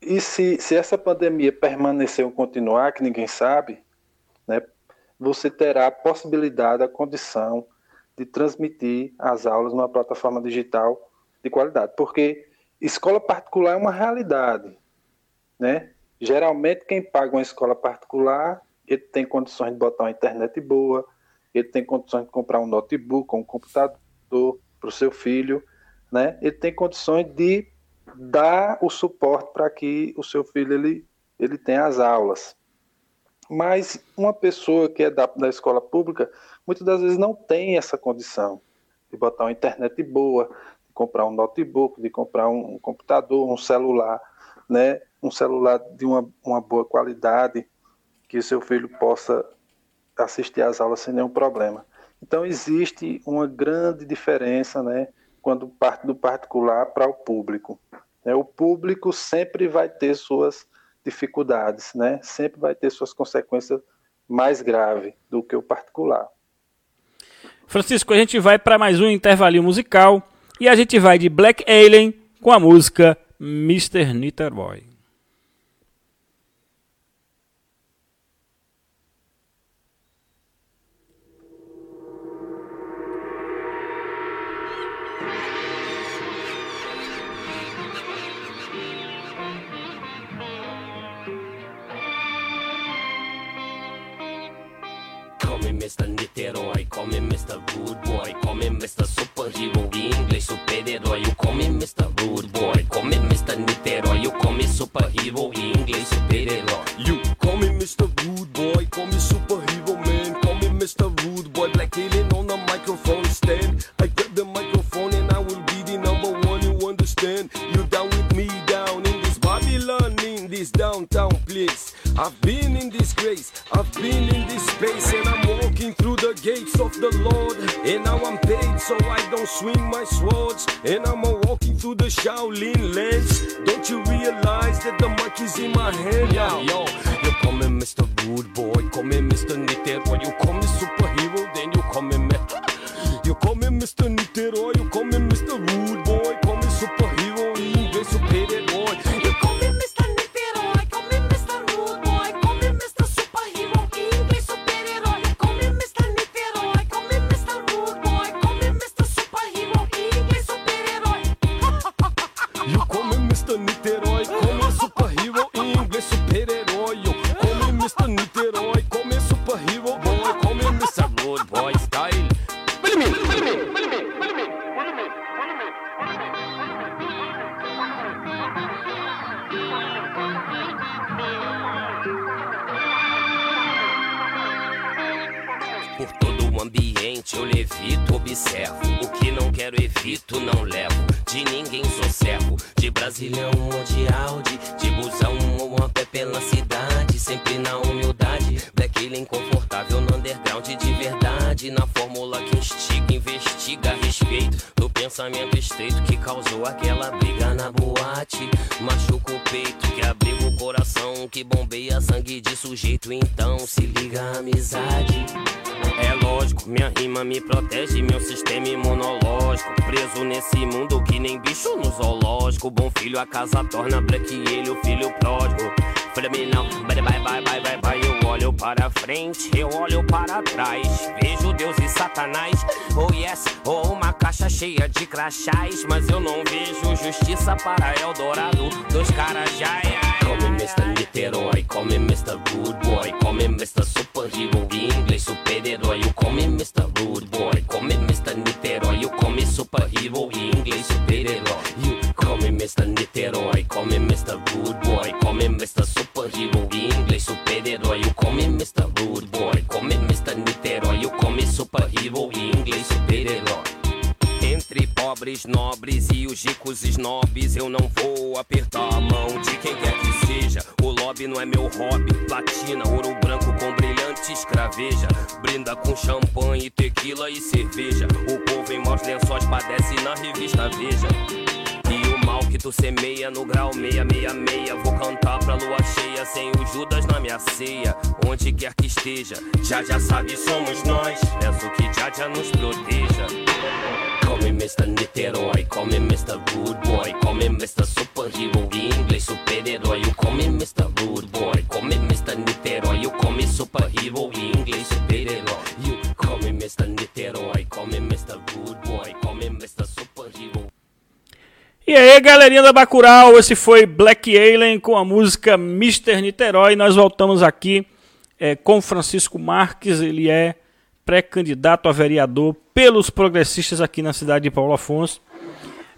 Speaker 2: e se, se essa pandemia permanecer ou continuar, que ninguém sabe, né? Você terá a possibilidade, a condição de transmitir as aulas numa plataforma digital de qualidade, porque escola particular é uma realidade, né? Geralmente quem paga uma escola particular, ele tem condições de botar uma internet boa, ele tem condições de comprar um notebook, um computador para o seu filho, né? Ele tem condições de dar o suporte para que o seu filho ele, ele tenha as aulas. Mas uma pessoa que é da, da escola pública, muitas das vezes não tem essa condição de botar uma internet boa, de comprar um notebook, de comprar um, um computador, um celular, né? Um celular de uma, uma boa qualidade, que o seu filho possa assistir às aulas sem nenhum problema. Então existe uma grande diferença, né? Quando parte do particular para o público. Né? O público sempre vai ter suas dificuldades, né? Sempre vai ter suas consequências mais graves do que o particular.
Speaker 1: Francisco, a gente vai para mais um intervalinho musical e a gente vai de Black Alien com a música Mr. Nitterboy.
Speaker 4: Call me Mr. Rude Boy, call me Mr. Superhero, inglês super-herói, you call me Mr. Rude Boy, call me Mr. Niterói, you call me Superhero, inglês super-herói.
Speaker 5: You call me Mr. Rude Boy, call me Superhero Man, call me Mr. Rude Boy, Black Alien on the microphone stand. I grab the microphone and I will be the number one, you understand? You down with me down in this Babylon, in this downtown place. I've been in disgrace, I've been in this space, and I'm gates of the Lord. And now I'm paid so I don't swing my swords. And I'm a walking through the Shaolin lands. Don't you realize that the mic is in my hand now?
Speaker 4: Yo, you call me Mr. Rude Boy, call me Mr. Niterói, you call me superhero, then you call me me.
Speaker 5: You call me Mr.
Speaker 4: casa torna black ele, o filho pródigo. Falei não, bye bye bye bye bye bye. Eu olho para frente, eu olho para trás. Vejo Deus e Satanás. Oh yes, oh uma caixa cheia de crachás. Mas eu não vejo justiça para Eldorado dos caras já. Call me Mr. Niterói, call me Mr. Rude Boy, call me Mr. Superhero, inglês super-herói. You call me Mr. Rude Boy, call me Mr. Niterói, you call me Superhero, inglês super-herói. You call me Mr. Niterói, call me Mr. Rude Boy, call me Mr. Superhero, inglês super-herói. You call me Mr. Rude Boy, call me Mr. Niterói, you call me Superhero, inglês super-herói. Entre pobres, nobres e os ricos snobs, eu não vou apertar a mão de quem quer que seja. O lobby não é meu hobby. Platina, ouro branco com brilhante escraveja. Brinda com champanhe, tequila e cerveja. O povo em maus lençóis padece na revista Veja. E o mal que tu semeia no grau 666 Vou cantar pra lua cheia sem o Judas na minha ceia, onde quer que esteja. Já já sabe, somos nós. Peço que já já nos proteja. Mr. Niterói, call me Mr. Rude Boy, call me Mr. Superhero, inglês super-herói. You call me Mr. Rude Boy, call me Mr. Niterói, you call me Superhero, inglês super-herói. You call me Mr. Niterói, call me Mr. Rude Boy, call me Mr. Superhero.
Speaker 1: E aí, galerinha da Bacurau, esse foi Black Alien com a música Mr. Niterói. Nós voltamos aqui é, com Francisco Marques, ele é pré-candidato a vereador pelos progressistas aqui na cidade de Paulo Afonso.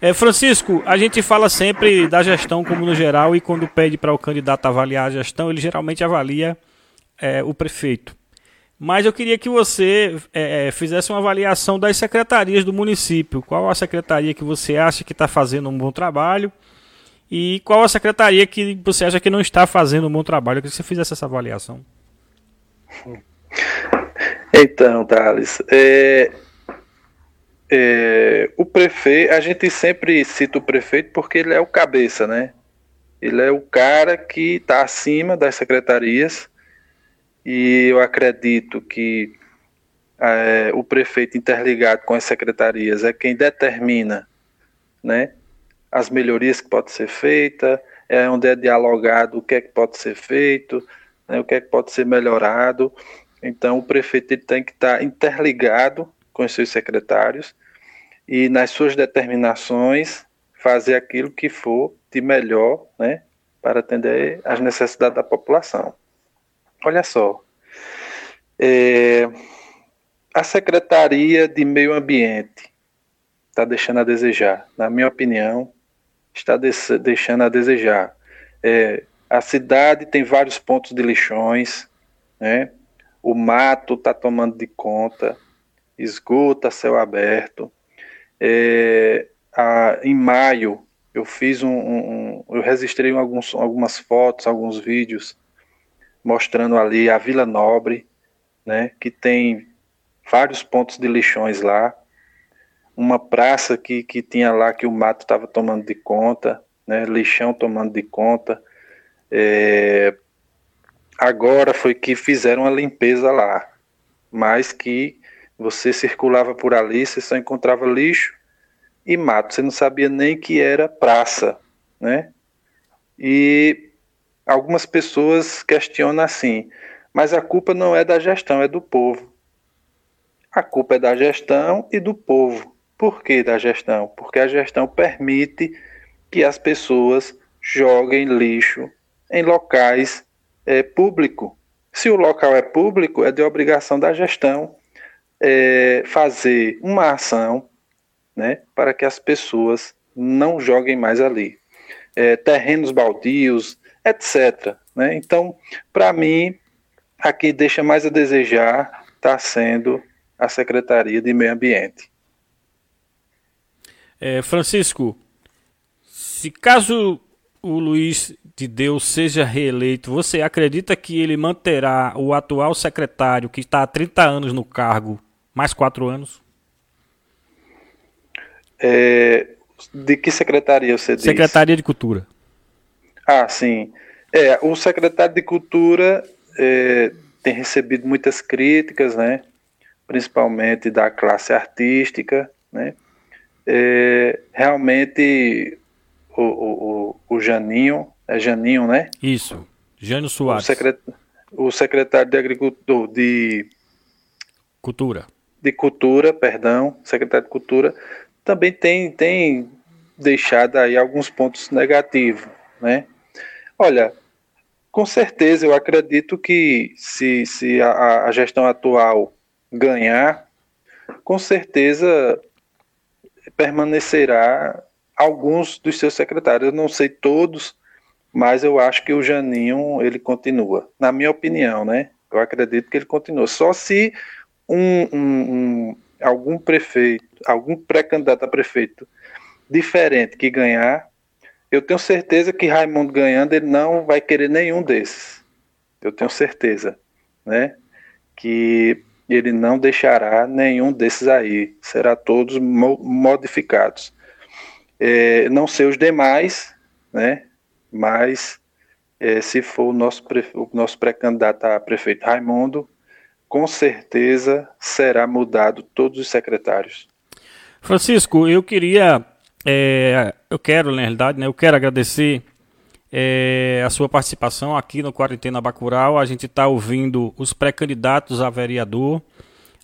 Speaker 1: É, Francisco, a gente fala sempre da gestão como no geral e quando pede para o candidato avaliar a gestão, ele geralmente avalia é, o prefeito. Mas eu queria que você é, é, fizesse uma avaliação das secretarias do município. Qual a secretaria que você acha que está fazendo um bom trabalho e qual a secretaria que você acha que não está fazendo um bom trabalho? Eu queria que você fizesse essa avaliação.
Speaker 2: Então, Thales, é, é, o prefeito, a gente sempre cita o prefeito porque ele é o cabeça, né? Ele é o cara que está acima das secretarias e eu acredito que é, o prefeito interligado com as secretarias é quem determina, né? As melhorias que pode ser feita, é onde é dialogado o que é que pode ser feito, né, o que é que pode ser melhorado. Então, o prefeito ele tem que estar interligado com os seus secretários e, nas suas determinações, fazer aquilo que for de melhor né, para atender às necessidades da população. Olha só, é, a Secretaria de Meio Ambiente está deixando a desejar, na minha opinião, está deixando a desejar. É, a cidade tem vários pontos de lixões, né? O mato está tomando de conta, esgoto a céu aberto. É, a, em maio, eu fiz um, um, eu registrei alguns, algumas fotos, alguns vídeos mostrando ali a Vila Nobre, né, que tem vários pontos de lixões lá, uma praça que, que tinha lá que o mato estava tomando de conta, né, lixão tomando de conta. É, Agora foi que fizeram a limpeza lá, mas que você circulava por ali, você só encontrava lixo e mato, você não sabia nem que era praça, né? E algumas pessoas questionam assim, mas a culpa não é da gestão, é do povo. A culpa é da gestão e do povo. Por que da gestão? Porque a gestão permite que as pessoas joguem lixo em locais é, público. Se o local é público, é de obrigação da gestão é, fazer uma ação né, para que as pessoas não joguem mais ali. É, terrenos baldios, etc. Né? Então, para mim, aqui deixa mais a desejar está sendo a Secretaria de Meio Ambiente.
Speaker 1: É, Francisco, se caso o Luiz de Deus seja reeleito, você acredita que ele manterá o atual secretário, que está há 30 anos no cargo, mais quatro anos?
Speaker 2: É, de que secretaria você diz?
Speaker 1: Secretaria de Cultura.
Speaker 2: Ah, sim. É, o secretário de Cultura é, tem recebido muitas críticas, né? principalmente da classe artística. Né? É, realmente, o, o, o Janinho é Janinho, né?
Speaker 1: Isso. Jânio Soares.
Speaker 2: O, secret... o secretário de Agricultura, de
Speaker 1: Cultura.
Speaker 2: De Cultura, perdão, secretário de Cultura, também tem, tem deixado aí alguns pontos negativos, né? Olha, com certeza eu acredito que se, se a, a gestão atual ganhar, com certeza permanecerá alguns dos seus secretários. Eu não sei todos, mas eu acho que o Janinho ele continua, na minha opinião, né? Eu acredito que ele continua. Só se um, um, um algum prefeito, algum pré-candidato a prefeito diferente que ganhar, eu tenho certeza que Raimundo ganhando ele não vai querer nenhum desses. Eu tenho certeza, né? Que ele não deixará nenhum desses aí. Será todos modificados. É, não sei os demais, né? Mas é, se for o nosso, o nosso pré-candidato a prefeito Raimundo, com certeza será mudado todos os secretários.
Speaker 1: Francisco, eu queria, é, eu quero, na realidade, né, eu quero agradecer é, a sua participação aqui no Quarentena Bacural. A gente está ouvindo os pré-candidatos a vereador.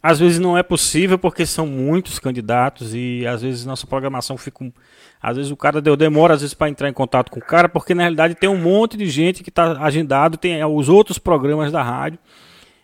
Speaker 1: Às vezes não é possível porque são muitos candidatos e às vezes nossa programação fica. Um... Às vezes o cara deu demora às vezes para entrar em contato com o cara porque na realidade tem um monte de gente que está agendado, tem os outros programas da rádio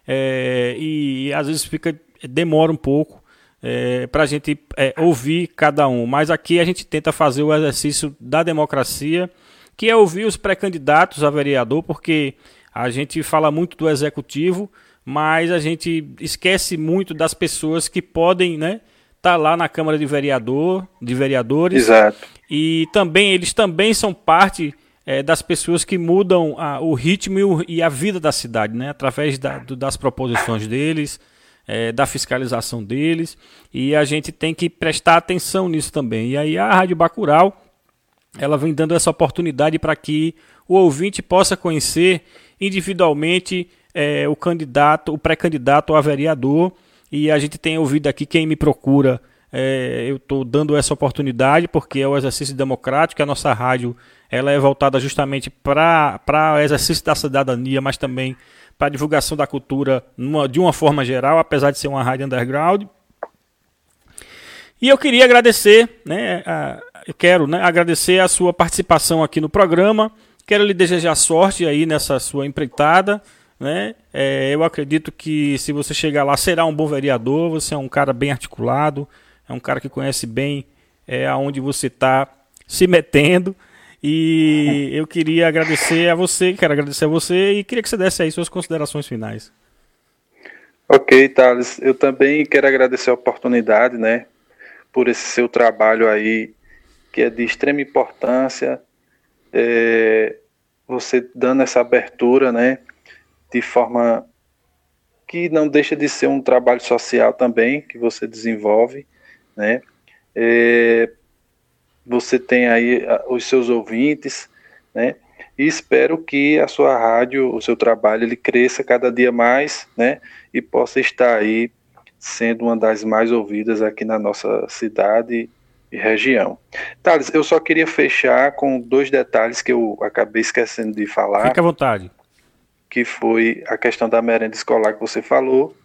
Speaker 1: é, e, e, às vezes fica demora um pouco é, para a gente é, ouvir cada um. Mas aqui a gente tenta fazer o exercício da democracia que é ouvir os pré-candidatos a vereador, porque a gente fala muito do executivo, mas a gente esquece muito das pessoas que podem, né, tá lá na Câmara de Vereador, de vereadores.
Speaker 2: Exato.
Speaker 1: E também eles também são parte é, das pessoas que mudam a, o ritmo e, o, e, a vida da cidade, né, através da, do, das proposições deles. É, da fiscalização deles e a gente tem que prestar atenção nisso também. E aí a Rádio Bacural ela vem dando essa oportunidade para que o ouvinte possa conhecer individualmente é, o candidato, o pré-candidato a vereador. E a gente tem ouvido aqui quem me procura. É, eu estou dando essa oportunidade porque é o exercício democrático. A nossa rádio ela é voltada justamente para o exercício da cidadania, mas também para a divulgação da cultura numa, de uma forma geral, apesar de ser uma rádio underground. E eu queria agradecer né, a, eu quero né, agradecer a sua participação aqui no programa. Quero lhe desejar sorte aí nessa sua empreitada. Né? É, eu acredito que se você chegar lá será um bom vereador. Você é um cara bem articulado, é um cara que conhece bem é, aonde você está se metendo. E eu queria agradecer a você, quero agradecer a você e queria que você desse aí suas considerações finais.
Speaker 2: Ok, Thales. Eu também quero agradecer a oportunidade, né, por esse seu trabalho aí que é de extrema importância, é, você dando essa abertura, né, de forma que não deixa de ser um trabalho social também que você desenvolve, né, é, você tem aí os seus ouvintes, né, e espero que a sua rádio, o seu trabalho, ele cresça cada dia mais, né, e possa estar aí sendo uma das mais ouvidas aqui na nossa cidade e região. Thales, eu só queria fechar com dois detalhes que eu acabei esquecendo de falar.
Speaker 1: Fique à vontade.
Speaker 2: Que foi a questão da merenda escolar que você falou,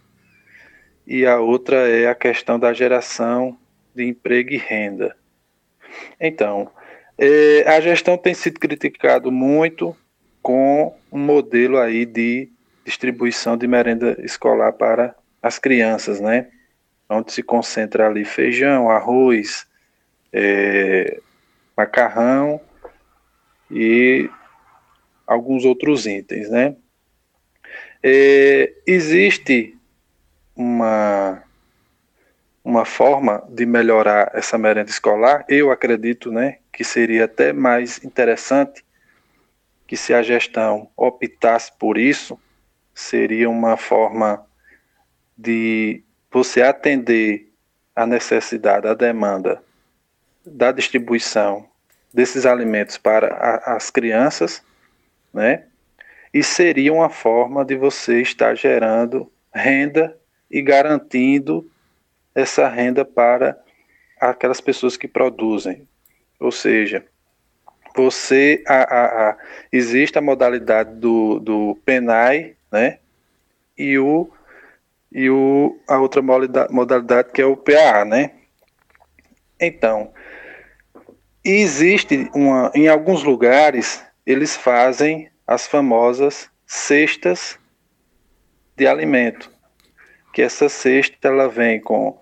Speaker 2: e a outra é a questão da geração de emprego e renda. Então, é, a gestão tem sido criticado muito com um modelo aí de distribuição de merenda escolar para as crianças, né? Onde se concentra ali feijão, arroz, é, macarrão e alguns outros itens, né? É, existe uma uma forma de melhorar essa merenda escolar, eu acredito, né, que seria até mais interessante que se a gestão optasse por isso, seria uma forma de você atender a necessidade, a demanda da distribuição desses alimentos para a, as crianças, né? E seria uma forma de você estar gerando renda e garantindo essa renda para aquelas pessoas que produzem. Ou seja, você a, a, a, existe a modalidade do, do PENAI, né? E o e o, a outra modalidade, que é o PAA, né? Então, existe uma, em alguns lugares, eles fazem as famosas cestas de alimento, que essa cesta ela vem com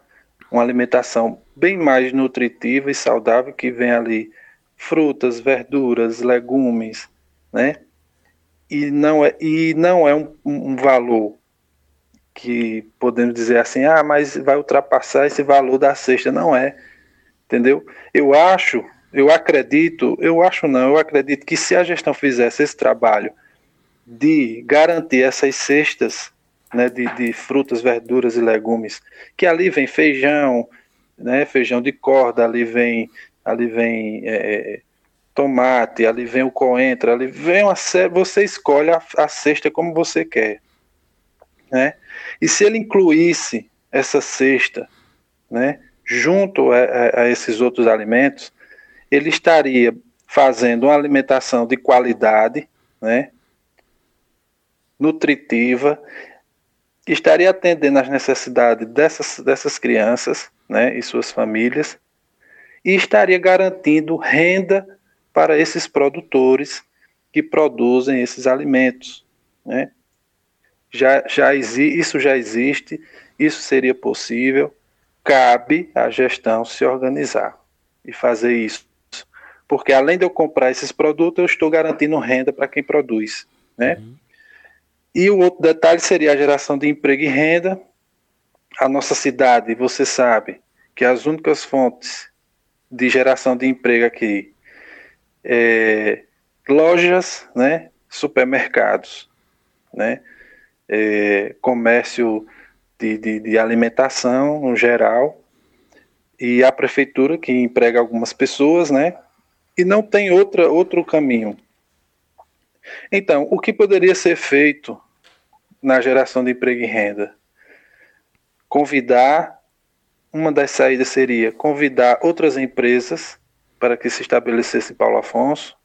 Speaker 2: uma alimentação bem mais nutritiva e saudável, que vem ali frutas, verduras, legumes, né? E não é, e não é um, um valor que podemos dizer assim, ah, mas vai ultrapassar esse valor da cesta. Não é, entendeu? Eu acho eu acredito, eu acho não, eu acredito que se a gestão fizesse esse trabalho de garantir essas cestas né, de, de frutas, verduras e legumes, que ali vem feijão, né, feijão de corda, ali vem, ali vem é, tomate, ali vem o coentro, ali vem uma você escolhe a, a cesta como você quer, né? E se ele incluísse essa cesta, né, junto a, a, a esses outros alimentos, ele estaria fazendo uma alimentação de qualidade, né, nutritiva, estaria atendendo às necessidades dessas, dessas crianças né, e suas famílias, e estaria garantindo renda para esses produtores que produzem esses alimentos. Né? Já, já isso já existe, isso seria possível, cabe à gestão se organizar e fazer isso. Porque além de eu comprar esses produtos, eu estou garantindo renda para quem produz. Né? Uhum. E o outro detalhe seria a geração de emprego e renda. A nossa cidade, você sabe que as únicas fontes de geração de emprego aqui é lojas, né, supermercados, né, é, comércio de, de, de alimentação no geral e a prefeitura que emprega algumas pessoas, né, e não tem outra, outro caminho. Então, o que poderia ser feito na geração de emprego e renda? Convidar, uma das saídas seria convidar outras empresas para que se estabelecesse Paulo Afonso,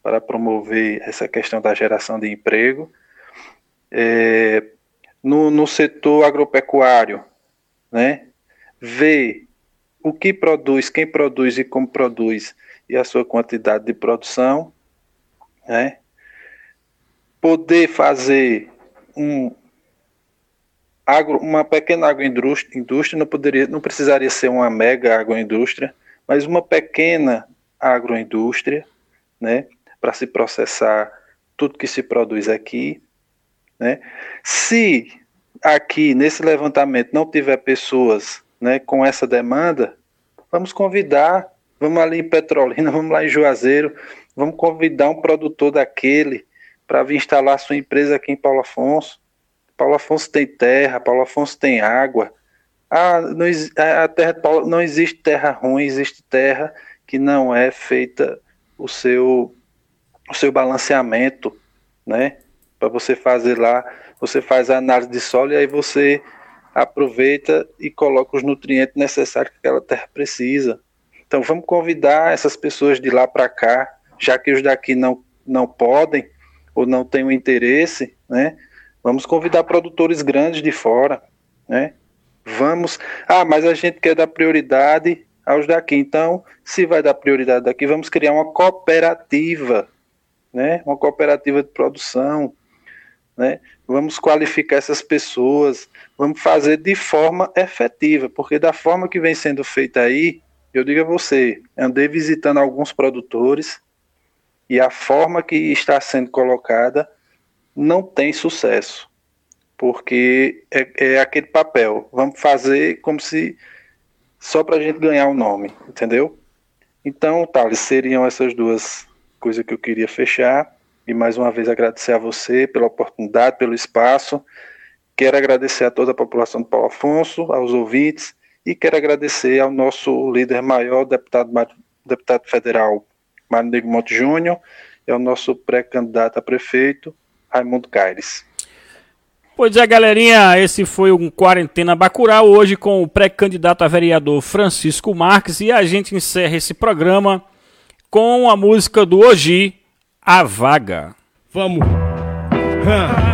Speaker 2: para promover essa questão da geração de emprego. É, no, no setor agropecuário, né, ver o que produz, quem produz e como produz, e a sua quantidade de produção, né? poder fazer um agro, uma pequena agroindústria, não poderia, não precisaria ser uma mega agroindústria, mas uma pequena agroindústria, né, para se processar tudo que se produz aqui, né? Se aqui nesse levantamento não tiver pessoas, né, com essa demanda, vamos convidar Vamos ali em Petrolina, [laughs] vamos lá em Juazeiro, vamos convidar um produtor daquele para vir instalar sua empresa aqui em Paulo Afonso. Paulo Afonso tem terra, Paulo Afonso tem água. Ah, não, a terra não existe terra ruim, existe terra que não é feita o seu o seu balanceamento, né? Para você fazer lá, você faz a análise de solo e aí você aproveita e coloca os nutrientes necessários que aquela terra precisa. Então vamos convidar essas pessoas de lá para cá, já que os daqui não, não podem ou não têm o interesse, né? Vamos convidar produtores grandes de fora, né? Vamos. Ah, mas a gente quer dar prioridade aos daqui. Então, se vai dar prioridade daqui, vamos criar uma cooperativa, né? Uma cooperativa de produção, né? Vamos qualificar essas pessoas, vamos fazer de forma efetiva, porque da forma que vem sendo feita aí, eu digo a você, andei visitando alguns produtores e a forma que está sendo colocada não tem sucesso, porque é, é aquele papel. Vamos fazer como se só para a gente ganhar o um nome, entendeu? Então, Thales, seriam essas duas coisas que eu queria fechar. E mais uma vez agradecer a você pela oportunidade, pelo espaço. Quero agradecer a toda a população de Paulo Afonso, aos ouvintes e quero agradecer ao nosso líder maior, deputado, deputado federal Mário Negro Monte Júnior, e ao nosso pré-candidato a prefeito, Raimundo Caires.
Speaker 1: Pois é, galerinha, esse foi um Quarentena Bacural, hoje com o pré-candidato a vereador Francisco Marques, e a gente encerra esse programa com a música do Oji, A Vaga.
Speaker 6: Vamos! Crônicas,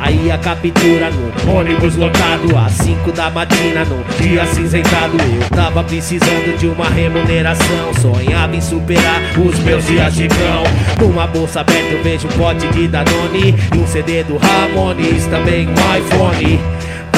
Speaker 6: Saí a captura no ônibus lotado às 5 da matina no dia cinzentado. Eu tava precisando de uma remuneração, sonhava em superar os meus dias de cão. Numa bolsa aberta eu vejo um pote de Danone e um CD do Ramones, também um iPhone.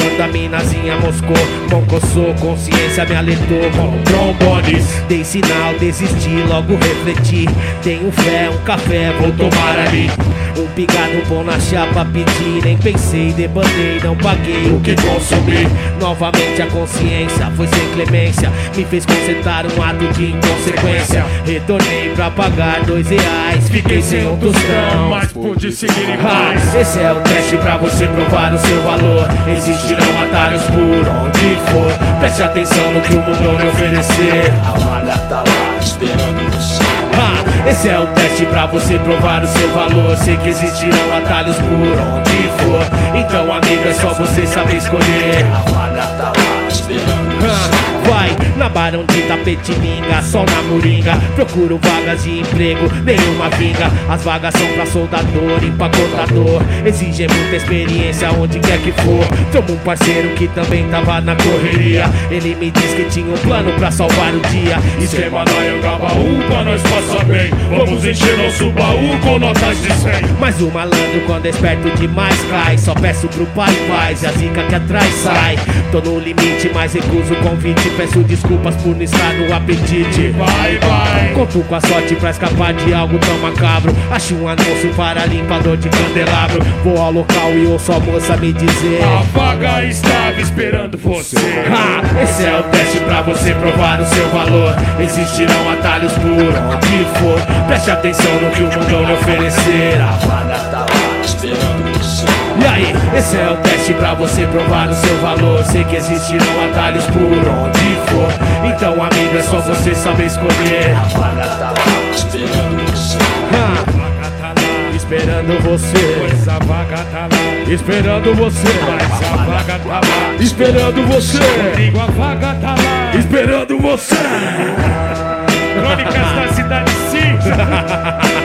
Speaker 6: Quando a minazinha moscou, mão coçou, consciência me alertou com trombones. Dei sinal, desisti, logo refleti. Tenho fé, um café, vou tomar ali. Um pingado bom na chapa pedi, nem pensei, debandei, não paguei o que consumi. Novamente a consciência foi sem clemência, me fez consertar um ato de inconsequência. Retornei pra pagar dois reais, fiquei sem um tostão, mas pude seguir em paz. Esse é o teste pra você provar o seu valor. Existe existirão atalhos por onde for. Preste atenção no que o mundo lhe oferecer.
Speaker 5: A vaga tá lá esperando você.
Speaker 6: Ah, esse é o teste pra você provar o seu valor. Sei que existirão atalhos por onde for. Então, amigo, é só você saber escolher.
Speaker 5: A vaga tá lá esperando você.
Speaker 6: Ah, Vai na Barão de Tapetininga, sol na Moringa. Procuro vagas de emprego, nenhuma vinga. As vagas são pra soldador, empacotador. Exigem muita experiência onde quer que for. Tomo um parceiro que também tava na correria. Ele me disse que tinha um plano pra salvar o dia.
Speaker 7: Esquema na Anhangabaú pra nós passar bem Vamos encher nosso baú com notas de 100
Speaker 6: Mas o malandro quando é esperto demais cai Só peço pro pai paz e a zica que atrás sai Tô no limite, mas recuso o convite Peço desculpas por não estar no apetite.
Speaker 7: Vai, vai.
Speaker 6: Conto com a sorte pra escapar de algo tão macabro. Acho um anúncio para limpador de candelabro. Vou ao local e ouço a moça me dizer.
Speaker 7: A vaga estava esperando você.
Speaker 6: Ah, esse é o teste pra você provar o seu valor. Existirão atalhos por onde for. Preste atenção no que o mundo lhe oferecer.
Speaker 5: A vaga tá lá esperando você.
Speaker 6: E aí, esse é o teste pra você provar o seu valor. Sei que existirão atalhos por onde for. Então, amigo, é só você saber escolher.
Speaker 5: A vaga tá lá esperando você.
Speaker 6: Ah, esperando você.
Speaker 7: Pois a vaga tá lá
Speaker 6: Esperando você.
Speaker 7: Mas a vaga tá lá
Speaker 6: Esperando você.
Speaker 7: Digo a vaga tá lá
Speaker 6: Esperando você.
Speaker 7: Crônicas da Cidade Cinza [laughs]